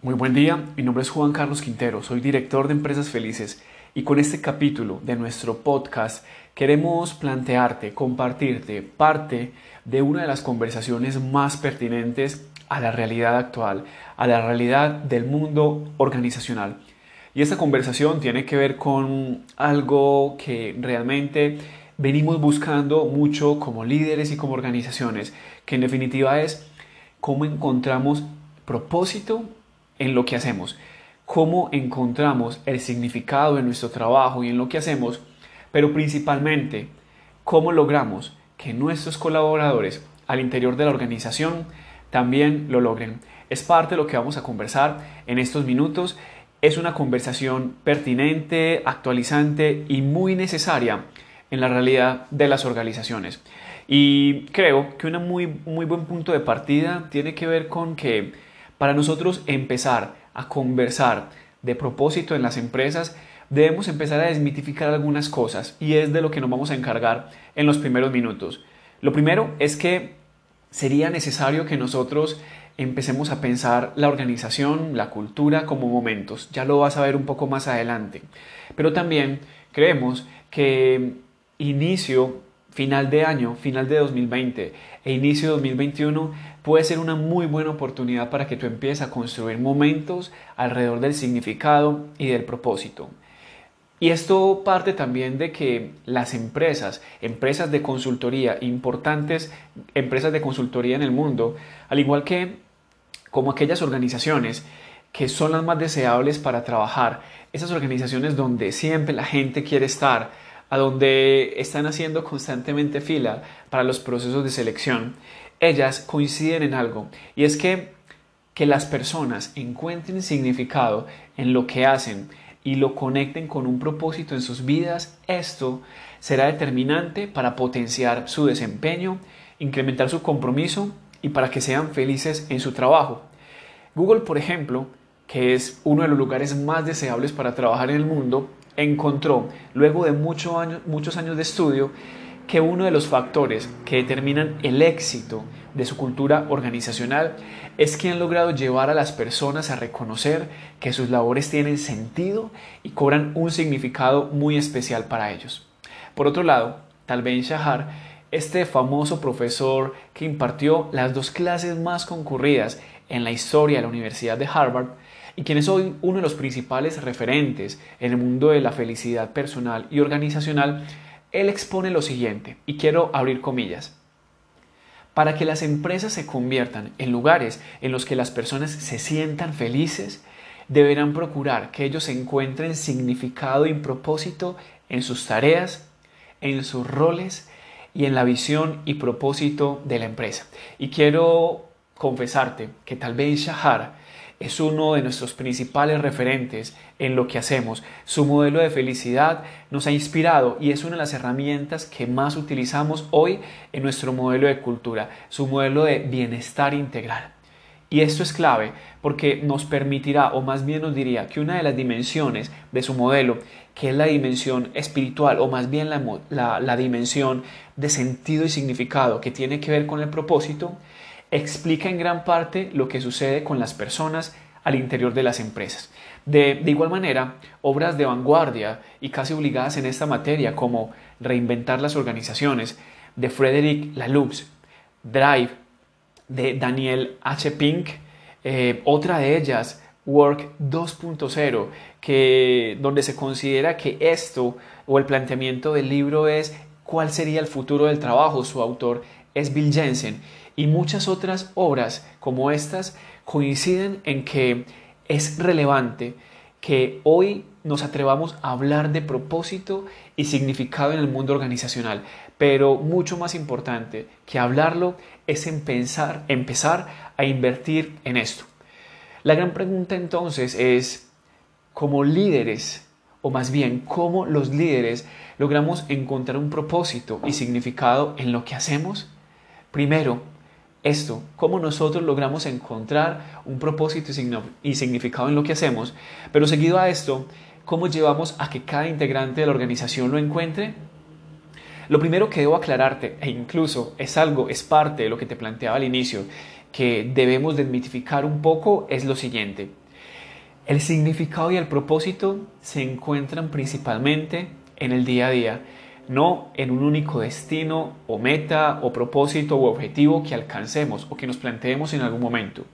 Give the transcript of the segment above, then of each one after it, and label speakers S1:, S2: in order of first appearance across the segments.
S1: Muy buen día, mi nombre es Juan Carlos Quintero, soy director de Empresas Felices y con este capítulo de nuestro podcast queremos plantearte, compartirte parte de una de las conversaciones más pertinentes a la realidad actual, a la realidad del mundo organizacional. Y esta conversación tiene que ver con algo que realmente venimos buscando mucho como líderes y como organizaciones, que en definitiva es cómo encontramos propósito en lo que hacemos, cómo encontramos el significado en nuestro trabajo y en lo que hacemos, pero principalmente cómo logramos que nuestros colaboradores al interior de la organización también lo logren. Es parte de lo que vamos a conversar en estos minutos. Es una conversación pertinente, actualizante y muy necesaria en la realidad de las organizaciones. Y creo que un muy, muy buen punto de partida tiene que ver con que para nosotros empezar a conversar de propósito en las empresas, debemos empezar a desmitificar algunas cosas y es de lo que nos vamos a encargar en los primeros minutos. Lo primero es que sería necesario que nosotros empecemos a pensar la organización, la cultura como momentos. Ya lo vas a ver un poco más adelante. Pero también creemos que inicio final de año, final de 2020 e inicio de 2021 puede ser una muy buena oportunidad para que tú empieces a construir momentos alrededor del significado y del propósito. Y esto parte también de que las empresas, empresas de consultoría, importantes empresas de consultoría en el mundo, al igual que como aquellas organizaciones que son las más deseables para trabajar, esas organizaciones donde siempre la gente quiere estar, a donde están haciendo constantemente fila para los procesos de selección, ellas coinciden en algo, y es que que las personas encuentren significado en lo que hacen y lo conecten con un propósito en sus vidas, esto será determinante para potenciar su desempeño, incrementar su compromiso y para que sean felices en su trabajo. Google, por ejemplo, que es uno de los lugares más deseables para trabajar en el mundo, encontró, luego de muchos años de estudio, que uno de los factores que determinan el éxito de su cultura organizacional es que han logrado llevar a las personas a reconocer que sus labores tienen sentido y cobran un significado muy especial para ellos. Por otro lado, Tal Ben Shahar, este famoso profesor que impartió las dos clases más concurridas en la historia de la Universidad de Harvard, y quien es hoy uno de los principales referentes en el mundo de la felicidad personal y organizacional, él expone lo siguiente, y quiero abrir comillas. Para que las empresas se conviertan en lugares en los que las personas se sientan felices, deberán procurar que ellos encuentren significado y propósito en sus tareas, en sus roles y en la visión y propósito de la empresa. Y quiero confesarte que tal vez Shahar es uno de nuestros principales referentes en lo que hacemos. Su modelo de felicidad nos ha inspirado y es una de las herramientas que más utilizamos hoy en nuestro modelo de cultura, su modelo de bienestar integral. Y esto es clave porque nos permitirá, o más bien nos diría, que una de las dimensiones de su modelo, que es la dimensión espiritual, o más bien la, la dimensión de sentido y significado que tiene que ver con el propósito, explica en gran parte lo que sucede con las personas al interior de las empresas. De, igual manera, obras de vanguardia y casi obligadas en esta materia como Reinventar las organizaciones de Frederick Laloux, Drive de Daniel H. Pink, eh, otra de ellas, Work 2.0, que donde se considera que esto o el planteamiento del libro es cuál sería el futuro del trabajo. Su autor es Bill Jensen y muchas otras obras como estas coinciden en que es relevante que hoy nos atrevamos a hablar de propósito y significado en el mundo organizacional, pero mucho más importante que hablarlo es empezar, empezar a invertir en esto. La gran pregunta entonces es, como líderes, o más bien, cómo los líderes logramos encontrar un propósito y significado en lo que hacemos? Primero, esto, cómo nosotros logramos encontrar un propósito y significado en lo que hacemos, pero seguido a esto, cómo llevamos a que cada integrante de la organización lo encuentre. Lo primero que debo aclararte, e incluso es algo, es parte de lo que te planteaba al inicio, que debemos desmitificar un poco, es lo siguiente. El significado y el propósito se encuentran principalmente en el día a día, no en un único destino o meta o propósito o objetivo que alcancemos o que nos planteemos en algún momento.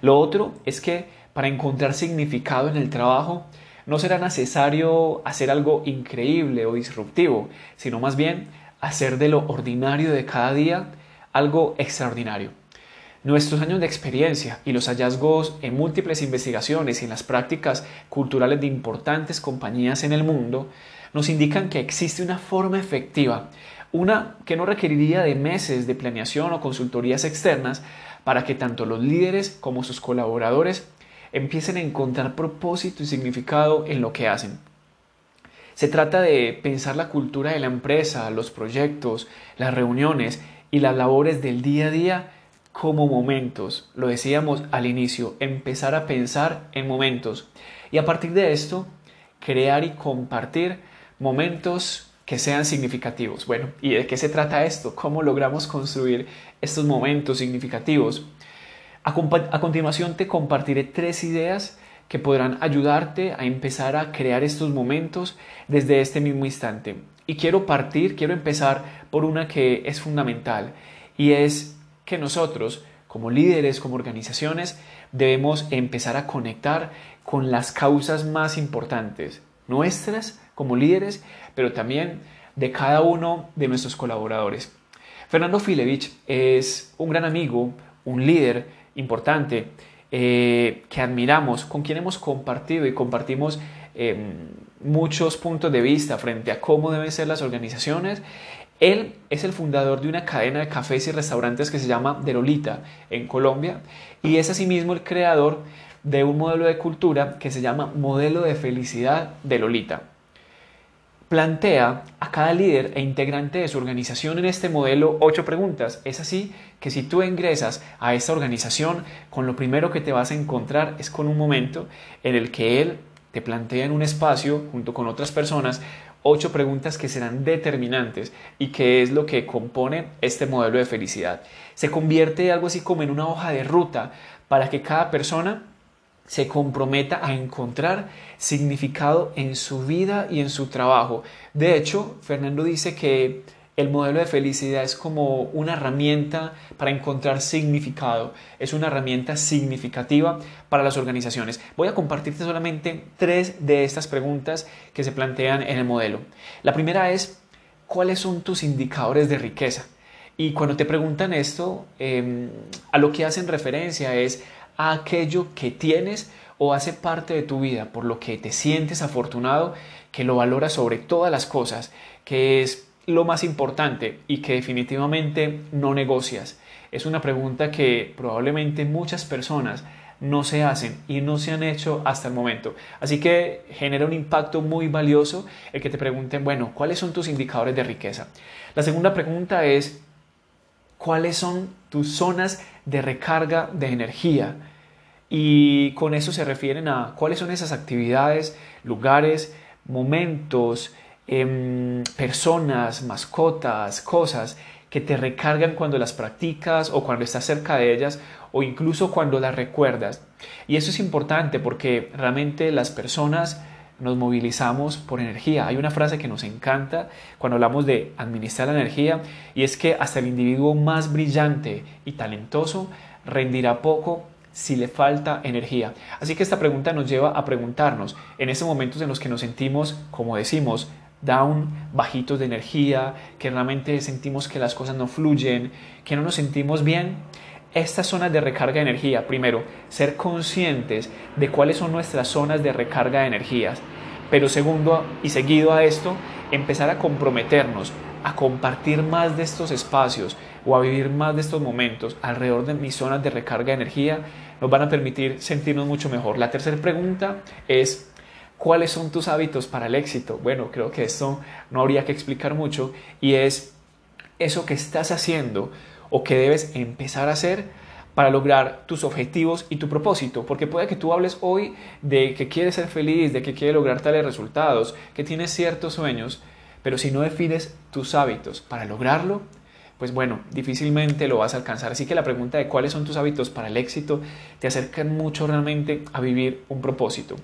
S1: Lo otro es que para encontrar significado en el trabajo no será necesario hacer algo increíble o disruptivo, sino más bien hacer de lo ordinario de cada día algo extraordinario. Nuestros años de experiencia y los hallazgos en múltiples investigaciones y en las prácticas culturales de importantes compañías en el mundo nos indican que existe una forma efectiva, una que no requeriría de meses de planeación o consultorías externas para que tanto los líderes como sus colaboradores empiecen a encontrar propósito y significado en lo que hacen. Se trata de pensar la cultura de la empresa, los proyectos, las reuniones y las labores del día a día como momentos. Lo decíamos al inicio, empezar a pensar en momentos. Y a partir de esto, crear y compartir momentos que sean significativos. Bueno, ¿y de qué se trata esto? ¿Cómo logramos construir estos momentos significativos? A, a, continuación te compartiré tres ideas que podrán ayudarte a empezar a crear estos momentos desde este mismo instante. Y quiero partir, quiero empezar por una que es fundamental y es que nosotros, como líderes, como organizaciones, debemos empezar a conectar con las causas más importantes, nuestras como líderes, pero también de cada uno de nuestros colaboradores. Fernando Filevich es un gran amigo, un líder importante eh, que admiramos, con quien hemos compartido y compartimos em, muchos puntos de vista frente a cómo deben ser las organizaciones él es el fundador de una cadena de cafés y restaurantes que se llama De Lolita en Colombia y es asimismo el creador de un modelo de cultura que se llama Modelo de Felicidad de Lolita. Plantea a cada líder e integrante de su organización en este modelo ocho preguntas. Es así que si tú ingresas a esta organización, con lo primero que te vas a encontrar es con un momento en el que él te plantea en un espacio junto con otras personas ocho preguntas que serán determinantes y que es lo que compone este modelo de felicidad. Se convierte algo así como en una hoja de ruta para que cada persona se comprometa a encontrar significado en su vida y en su trabajo. De hecho, Fernando dice que el modelo de felicidad es como una herramienta para encontrar significado, es una herramienta significativa para las organizaciones. Voy a compartirte solamente tres de estas preguntas que se plantean en el modelo. La primera es, ¿cuáles son tus indicadores de riqueza? Y cuando te preguntan esto, em, a lo que hacen referencia es aquello que tienes o hace parte de tu vida, por lo que te sientes afortunado, que lo valoras sobre todas las cosas, que es lo más importante y que definitivamente no negocias? Es una pregunta que probablemente muchas personas no se hacen y no se han hecho hasta el momento. Así que genera un impacto muy valioso el que te pregunten, bueno, ¿cuáles son tus indicadores de riqueza? La segunda pregunta es, ¿cuáles son tus zonas de recarga de energía? Y con eso se refieren a cuáles son esas actividades, lugares, momentos, Em, personas, mascotas, cosas que te recargan cuando las practicas o cuando estás cerca de ellas o incluso cuando las recuerdas. Y eso es importante porque realmente las personas nos movilizamos por energía. Hay una frase que nos encanta cuando hablamos de administrar la energía y es que hasta el individuo más brillante y talentoso rendirá poco si le falta energía. Así que esta pregunta nos lleva a preguntarnos en esos momentos en los que nos sentimos, como decimos, down, bajitos de energía, que realmente sentimos que las cosas no fluyen, que no nos sentimos bien. Estas zonas de recarga de energía, primero, ser conscientes de cuáles son nuestras zonas de recarga de energías, pero segundo y seguido a esto, empezar a comprometernos a compartir más de estos espacios o a vivir más de estos momentos alrededor de mis zonas de recarga de energía, nos van a permitir sentirnos mucho mejor. La tercera pregunta es ¿Cuáles son tus hábitos para el éxito? Bueno, creo que esto no habría que explicar mucho y es eso que estás haciendo o que debes empezar a hacer para lograr tus objetivos y tu propósito, porque puede que tú hables hoy de que quieres ser feliz, de que quieres lograr tales resultados, que tienes ciertos sueños, pero si no defines tus hábitos para lograrlo, pues bueno, difícilmente lo vas a alcanzar. Así que la pregunta de cuáles son tus hábitos para el éxito te acercan mucho realmente a vivir un propósito.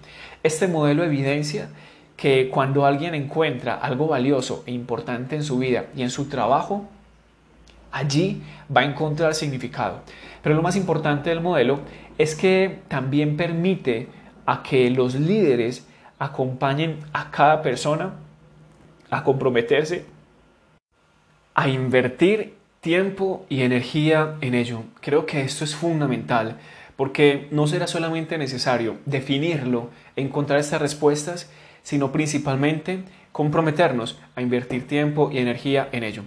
S1: Este modelo evidencia que cuando alguien encuentra algo valioso e importante en su vida y en su trabajo, allí va a encontrar significado. Pero lo más importante del modelo es que también permite a que los líderes acompañen a cada persona a comprometerse a invertir tiempo y energía en ello. Creo que esto es fundamental porque no será solamente necesario definirlo, encontrar estas respuestas, sino principalmente comprometernos a invertir tiempo y energía en ello.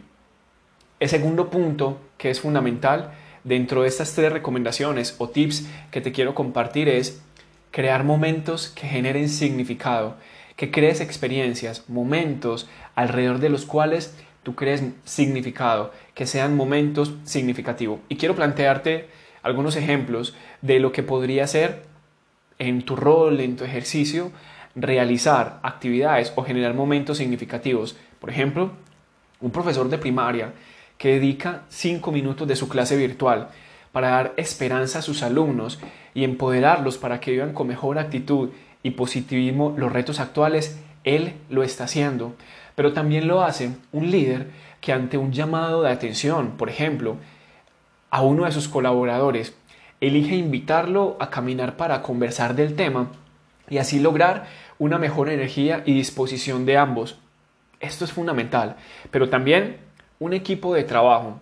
S1: El segundo punto que es fundamental dentro de estas tres recomendaciones o tips que te quiero compartir es crear momentos que generen significado, que crees experiencias, momentos alrededor de los cuales tú crees significado, que sean momentos significativos. Y quiero plantearte algunos ejemplos de lo que podría ser en tu rol, en tu ejercicio, realizar actividades o generar momentos significativos. Por ejemplo, un profesor de primaria que dedica cinco minutos de su clase virtual para dar esperanza a sus alumnos y empoderarlos para que vivan con mejor actitud y positivismo los retos actuales, él lo está haciendo pero también lo hace un líder que ante un llamado de atención, por ejemplo, a uno de sus colaboradores, elige invitarlo a caminar para conversar del tema y así lograr una mejor energía y disposición de ambos. Esto es fundamental, pero también un equipo de trabajo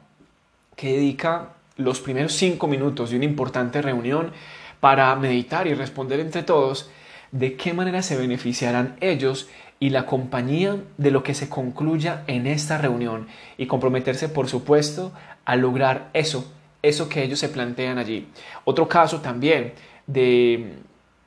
S1: que dedica los primeros cinco minutos de una importante reunión para meditar y responder entre todos de qué manera se beneficiarán ellos y la compañía de lo que se concluya en esta reunión y comprometerse, por supuesto, a lograr eso, eso que ellos se plantean allí. Otro caso también de,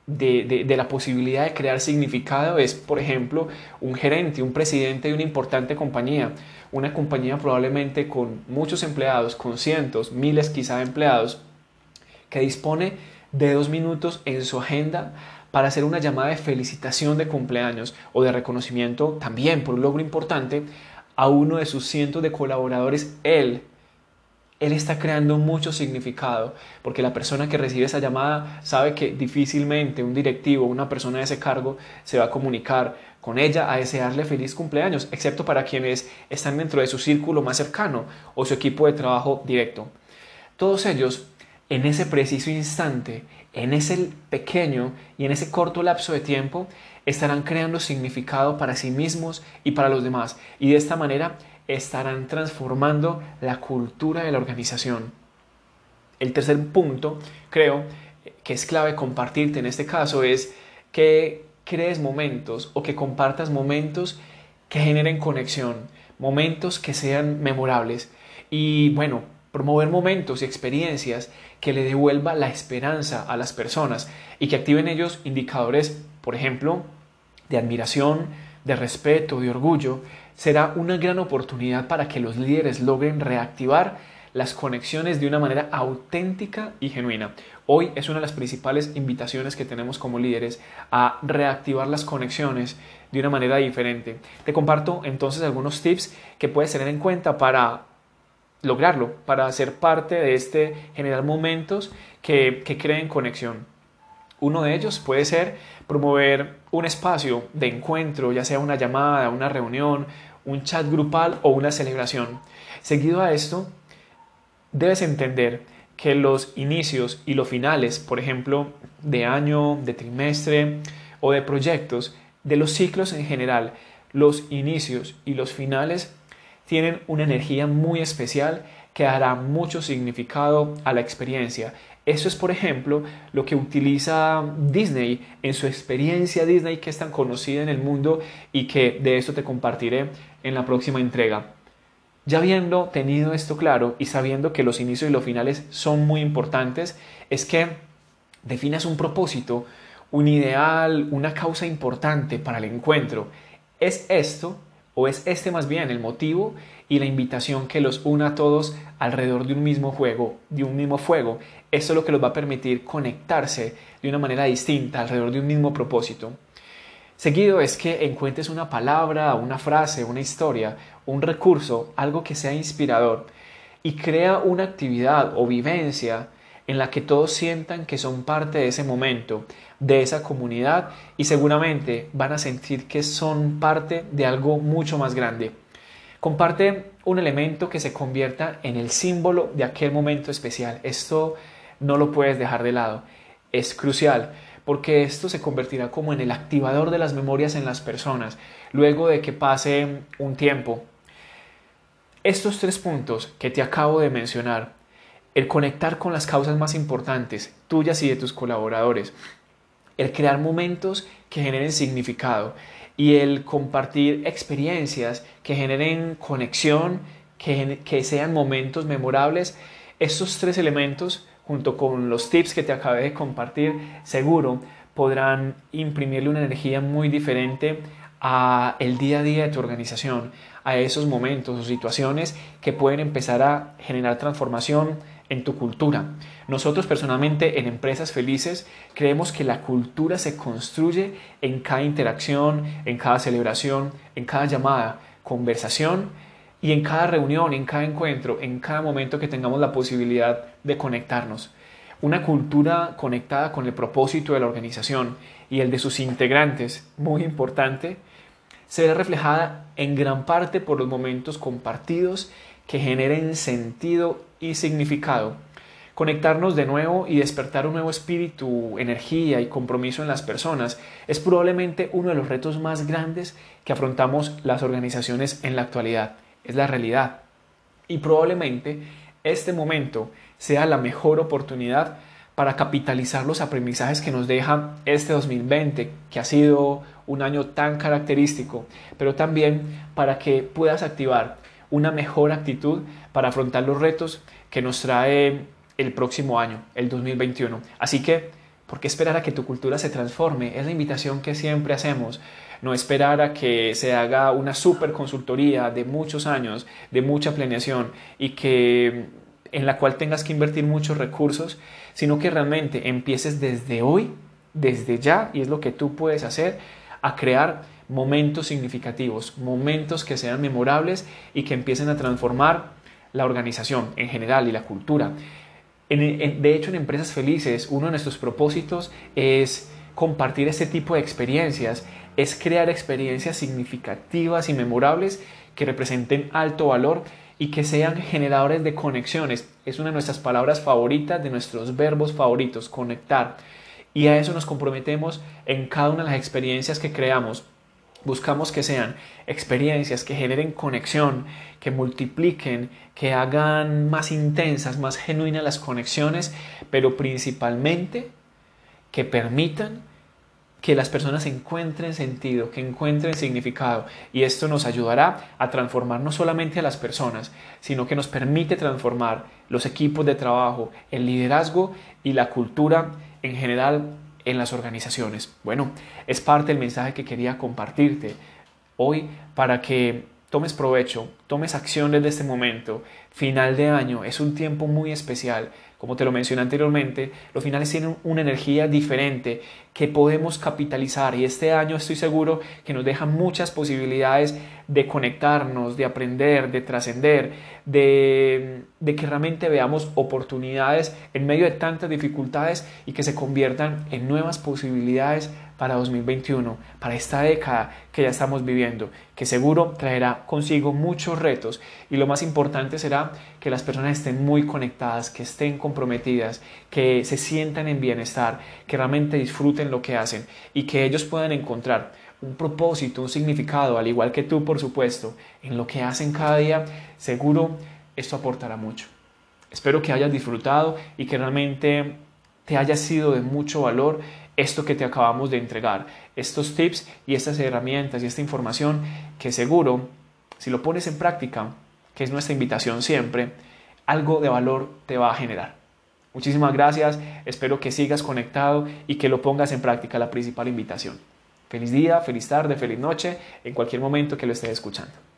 S1: de, de, la posibilidad de crear significado es, por ejemplo, un gerente, un presidente de una importante compañía, una compañía probablemente con muchos empleados, con cientos, miles quizá de empleados, que dispone de dos minutos en su agenda para hacer una llamada de felicitación de cumpleaños o de reconocimiento también por un logro importante a uno de sus cientos de colaboradores, él, él está creando mucho significado, porque la persona que recibe esa llamada sabe que difícilmente un directivo, una persona de ese cargo, se va a comunicar con ella a desearle feliz cumpleaños, excepto para quienes están dentro de su círculo más cercano o su equipo de trabajo directo. Todos ellos, en ese preciso instante, en ese pequeño y en ese corto lapso de tiempo estarán creando significado para sí mismos y para los demás y de esta manera estarán transformando la cultura de la organización. El tercer punto, creo, que es clave compartirte en este caso es que crees momentos o que compartas momentos que generen conexión, momentos que sean memorables. Y bueno, promover momentos y experiencias que le devuelva la esperanza a las personas y que activen ellos indicadores, por ejemplo, de admiración, de respeto, de orgullo, será una gran oportunidad para que los líderes logren reactivar las conexiones de una manera auténtica y genuina. Hoy es una de las principales invitaciones que tenemos como líderes a reactivar las conexiones de una manera diferente. Te comparto entonces algunos tips que puedes tener en cuenta para lograrlo, para ser parte de este generar momentos que, que creen conexión. Uno de ellos puede ser promover un espacio de encuentro, ya sea una llamada, una reunión, un chat grupal o una celebración. Seguido a esto, debes entender que los inicios y los finales, por ejemplo, de año, de trimestre o de proyectos, de los ciclos en general, los inicios y los finales tienen una energía muy especial que dará mucho significado a la experiencia. Eso es, por ejemplo, lo que utiliza Disney en su experiencia Disney que es tan conocida en el mundo y que de esto te compartiré en la próxima entrega. Ya habiendo tenido esto claro y sabiendo que los inicios y los finales son muy importantes, es que definas un propósito, un ideal, una causa importante para el encuentro. Es esto ¿O es este más bien el motivo y la invitación que los una a todos alrededor de un mismo juego, de un mismo fuego? Esto es lo que los va a permitir conectarse de una manera distinta alrededor de un mismo propósito. Seguido es que encuentres una palabra, una frase, una historia, un recurso, algo que sea inspirador y crea una actividad o vivencia en la que todos sientan que son parte de ese momento, de esa comunidad y seguramente van a sentir que son parte de algo mucho más grande. Comparte un elemento que se convierta en el símbolo de aquel momento especial. Esto no lo puedes dejar de lado. Es crucial porque esto se convertirá como en el activador de las memorias en las personas luego de que pase un tiempo. Estos tres puntos que te acabo de mencionar, el conectar con las causas más importantes, tuyas y de tus colaboradores, el crear momentos que generen significado y el compartir experiencias que generen conexión, que, que sean momentos memorables, estos tres elementos junto con los tips que te acabé de compartir, seguro podrán imprimirle una energía muy diferente a el día a día de tu organización, a esos momentos o situaciones que pueden empezar a generar transformación en tu cultura. Nosotros personalmente en Empresas Felices creemos que la cultura se construye en cada interacción, en cada celebración, en cada llamada, conversación y en cada reunión, en cada encuentro, en cada momento que tengamos la posibilidad de conectarnos. Una cultura conectada con el propósito de la organización y el de sus integrantes, muy importante, se ve reflejada en gran parte por los momentos compartidos que generen sentido y significado. Conectarnos de nuevo y despertar un nuevo espíritu, energía y compromiso en las personas es probablemente uno de los retos más grandes que afrontamos las organizaciones en la actualidad. Es la realidad. Y probablemente este momento sea la mejor oportunidad para capitalizar los aprendizajes que nos deja este 2020, que ha sido un año tan característico, pero también para que puedas activar una mejor actitud para afrontar los retos que nos trae el próximo año, el 2021. Así que, ¿por qué esperar a que tu cultura se transforme? Es la invitación que siempre hacemos. No esperar a que se haga una super consultoría de muchos años, de mucha planeación y que en la cual tengas que invertir muchos recursos, sino que realmente empieces desde hoy, desde ya, y es lo que tú puedes hacer, a crear momentos significativos, momentos que sean memorables y que empiecen a transformar la organización en general y la cultura. de hecho, en Empresas Felices, uno de nuestros propósitos es compartir este tipo de experiencias, es crear experiencias significativas y memorables que representen alto valor y que sean generadores de conexiones. Es una de nuestras palabras favoritas, de nuestros verbos favoritos, conectar. Y a eso nos comprometemos en cada una de las experiencias que creamos. Buscamos que sean experiencias que generen conexión, que multipliquen, que hagan más intensas, más genuinas las conexiones, pero principalmente que permitan que las personas encuentren sentido, que encuentren significado. Y esto nos ayudará a transformar no solamente a las personas, sino que nos permite transformar los equipos de trabajo, el liderazgo y la cultura en general en las organizaciones. Bueno, es parte del mensaje que quería compartirte hoy para que tomes provecho, tomes acción desde este momento. Final de año es un tiempo muy especial. Como te lo mencioné anteriormente, los finales tienen una energía diferente que podemos capitalizar y este año estoy seguro que nos deja muchas posibilidades de conectarnos, de aprender, de trascender, de, de que realmente veamos oportunidades en medio de tantas dificultades y que se conviertan en nuevas posibilidades para 2021, para esta década que ya estamos viviendo, que seguro traerá consigo muchos retos y lo más importante será que las personas estén muy conectadas, que estén comprometidas, que se sientan en bienestar, que realmente disfruten lo que hacen y que ellos puedan encontrar un propósito, un significado, al igual que tú, por supuesto, en lo que hacen cada día, seguro esto aportará mucho. Espero que hayas disfrutado y que realmente te haya sido de mucho valor esto que te acabamos de entregar, estos tips y estas herramientas y esta información que seguro, si lo pones en práctica, que es nuestra invitación siempre, algo de valor te va a generar. Muchísimas gracias, espero que sigas conectado y que lo pongas en práctica, la principal invitación. Feliz día, feliz tarde, feliz noche, en cualquier momento que lo estés escuchando.